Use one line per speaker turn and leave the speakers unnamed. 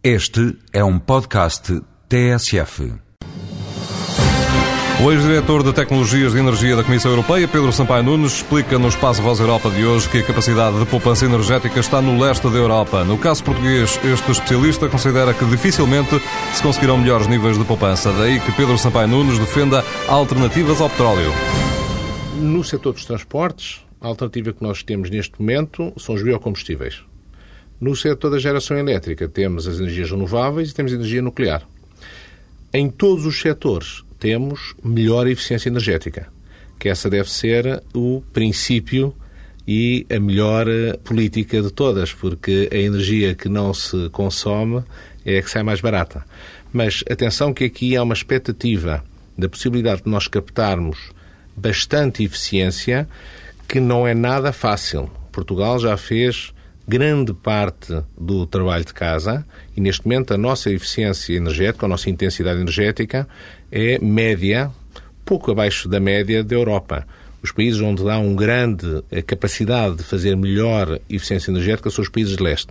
Este é um podcast TSF.
O ex-diretor de Tecnologias de Energia da Comissão Europeia, Pedro Sampaio Nunes, explica no Espaço Voz Europa de hoje que a capacidade de poupança energética está no leste da Europa. No caso português, este especialista considera que dificilmente se conseguirão melhores níveis de poupança. Daí que Pedro Sampaio Nunes defenda alternativas ao petróleo.
No setor dos transportes, a alternativa que nós temos neste momento são os biocombustíveis. No setor da geração elétrica, temos as energias renováveis e temos a energia nuclear. Em todos os setores, temos melhor eficiência energética, que essa deve ser o princípio e a melhor eh, política de todas, porque a energia que não se consome é a que sai mais barata. Mas atenção que aqui há uma expectativa da possibilidade de nós captarmos bastante eficiência que não é nada fácil. Portugal já fez grande parte do trabalho de casa e, neste momento, a nossa eficiência energética, a nossa intensidade energética é média, pouco abaixo da média da Europa. Os países onde há uma grande capacidade de fazer melhor eficiência energética são os países de leste.